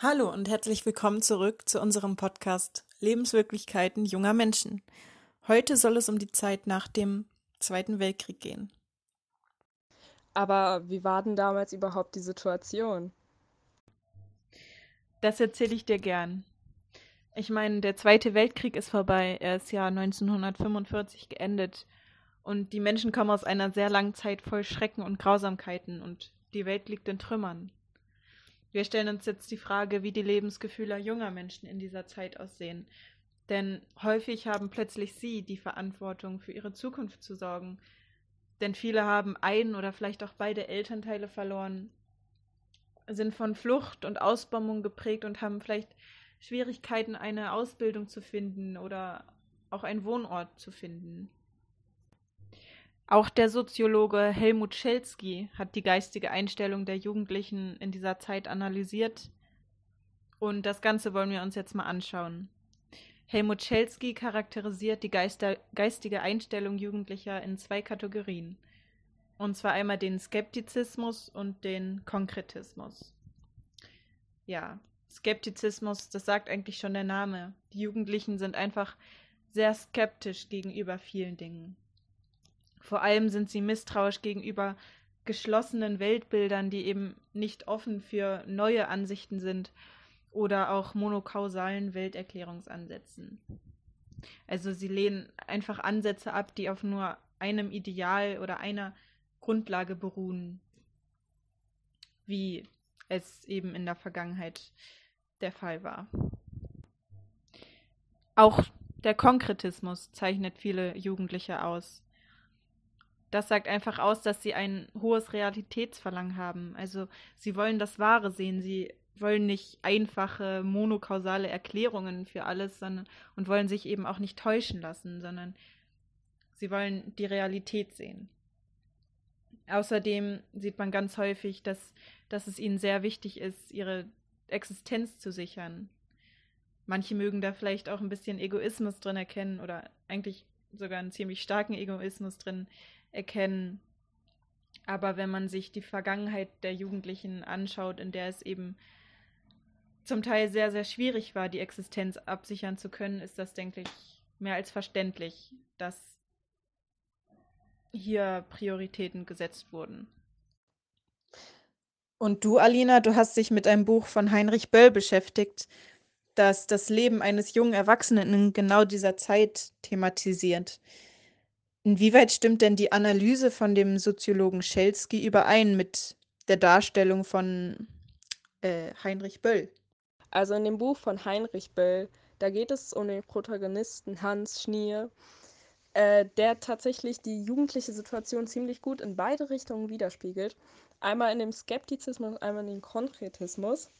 Hallo und herzlich willkommen zurück zu unserem Podcast Lebenswirklichkeiten junger Menschen. Heute soll es um die Zeit nach dem Zweiten Weltkrieg gehen. Aber wie war denn damals überhaupt die Situation? Das erzähle ich dir gern. Ich meine, der Zweite Weltkrieg ist vorbei. Er ist ja 1945 geendet. Und die Menschen kommen aus einer sehr langen Zeit voll Schrecken und Grausamkeiten und die Welt liegt in Trümmern. Wir stellen uns jetzt die Frage, wie die Lebensgefühle junger Menschen in dieser Zeit aussehen. Denn häufig haben plötzlich sie die Verantwortung, für ihre Zukunft zu sorgen. Denn viele haben ein oder vielleicht auch beide Elternteile verloren, sind von Flucht und Ausbombung geprägt und haben vielleicht Schwierigkeiten, eine Ausbildung zu finden oder auch einen Wohnort zu finden. Auch der Soziologe Helmut Schelsky hat die geistige Einstellung der Jugendlichen in dieser Zeit analysiert. Und das Ganze wollen wir uns jetzt mal anschauen. Helmut Schelsky charakterisiert die Geister, geistige Einstellung Jugendlicher in zwei Kategorien. Und zwar einmal den Skeptizismus und den Konkretismus. Ja, Skeptizismus, das sagt eigentlich schon der Name. Die Jugendlichen sind einfach sehr skeptisch gegenüber vielen Dingen. Vor allem sind sie misstrauisch gegenüber geschlossenen Weltbildern, die eben nicht offen für neue Ansichten sind oder auch monokausalen Welterklärungsansätzen. Also sie lehnen einfach Ansätze ab, die auf nur einem Ideal oder einer Grundlage beruhen, wie es eben in der Vergangenheit der Fall war. Auch der Konkretismus zeichnet viele Jugendliche aus das sagt einfach aus, dass sie ein hohes Realitätsverlangen haben. Also sie wollen das Wahre sehen, sie wollen nicht einfache monokausale Erklärungen für alles, sondern und wollen sich eben auch nicht täuschen lassen, sondern sie wollen die Realität sehen. Außerdem sieht man ganz häufig, dass, dass es ihnen sehr wichtig ist, ihre Existenz zu sichern. Manche mögen da vielleicht auch ein bisschen Egoismus drin erkennen oder eigentlich sogar einen ziemlich starken Egoismus drin erkennen. Aber wenn man sich die Vergangenheit der Jugendlichen anschaut, in der es eben zum Teil sehr, sehr schwierig war, die Existenz absichern zu können, ist das, denke ich, mehr als verständlich, dass hier Prioritäten gesetzt wurden. Und du, Alina, du hast dich mit einem Buch von Heinrich Böll beschäftigt, das das Leben eines jungen Erwachsenen in genau dieser Zeit thematisiert. Inwieweit stimmt denn die Analyse von dem Soziologen Schelsky überein mit der Darstellung von äh, Heinrich Böll? Also in dem Buch von Heinrich Böll, da geht es um den Protagonisten Hans Schnier, äh, der tatsächlich die jugendliche Situation ziemlich gut in beide Richtungen widerspiegelt. Einmal in dem Skeptizismus, einmal in dem Konkretismus.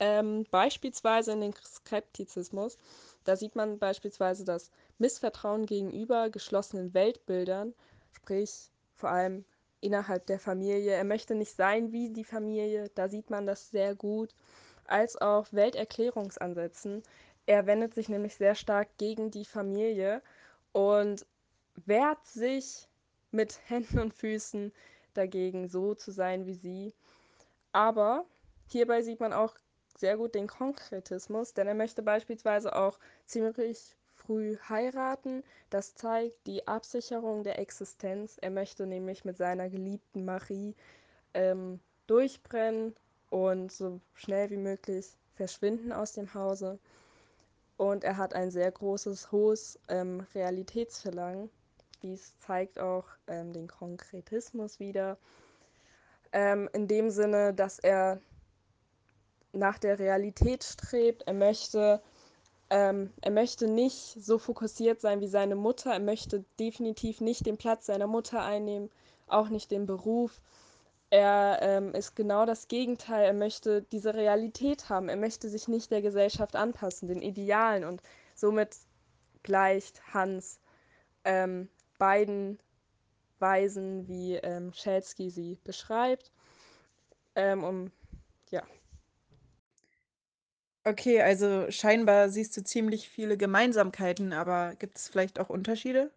Ähm, beispielsweise in den Skeptizismus, da sieht man beispielsweise das Missvertrauen gegenüber geschlossenen Weltbildern, sprich vor allem innerhalb der Familie. Er möchte nicht sein wie die Familie, da sieht man das sehr gut, als auch Welterklärungsansätzen. Er wendet sich nämlich sehr stark gegen die Familie und wehrt sich mit Händen und Füßen dagegen, so zu sein wie sie. Aber hierbei sieht man auch sehr gut den Konkretismus, denn er möchte beispielsweise auch ziemlich früh heiraten. Das zeigt die Absicherung der Existenz. Er möchte nämlich mit seiner geliebten Marie ähm, durchbrennen und so schnell wie möglich verschwinden aus dem Hause. Und er hat ein sehr großes, hohes ähm, Realitätsverlangen. Dies zeigt auch ähm, den Konkretismus wieder. Ähm, in dem Sinne, dass er nach der Realität strebt. Er möchte, ähm, er möchte nicht so fokussiert sein wie seine Mutter. Er möchte definitiv nicht den Platz seiner Mutter einnehmen, auch nicht den Beruf. Er ähm, ist genau das Gegenteil. Er möchte diese Realität haben. Er möchte sich nicht der Gesellschaft anpassen, den Idealen. Und somit gleicht Hans ähm, beiden Weisen, wie ähm, Schelsky sie beschreibt. Ähm, um ja, Okay, also scheinbar siehst du ziemlich viele Gemeinsamkeiten, aber gibt es vielleicht auch Unterschiede?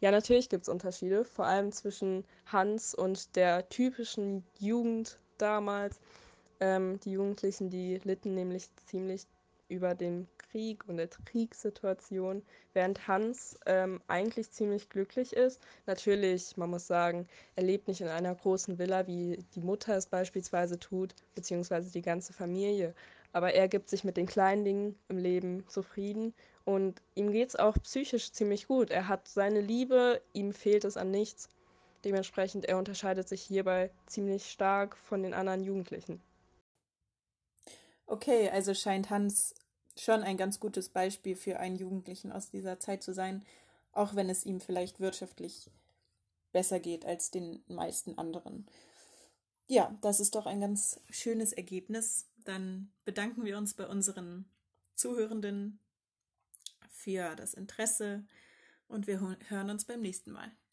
Ja, natürlich gibt es Unterschiede, vor allem zwischen Hans und der typischen Jugend damals. Ähm, die Jugendlichen, die litten nämlich ziemlich über den Krieg und der Kriegssituation, während Hans ähm, eigentlich ziemlich glücklich ist. Natürlich, man muss sagen, er lebt nicht in einer großen Villa, wie die Mutter es beispielsweise tut, beziehungsweise die ganze Familie. Aber er gibt sich mit den kleinen Dingen im Leben zufrieden und ihm geht es auch psychisch ziemlich gut. Er hat seine Liebe, ihm fehlt es an nichts. Dementsprechend, er unterscheidet sich hierbei ziemlich stark von den anderen Jugendlichen. Okay, also scheint Hans schon ein ganz gutes Beispiel für einen Jugendlichen aus dieser Zeit zu sein, auch wenn es ihm vielleicht wirtschaftlich besser geht als den meisten anderen. Ja, das ist doch ein ganz schönes Ergebnis. Dann bedanken wir uns bei unseren Zuhörenden für das Interesse und wir hören uns beim nächsten Mal.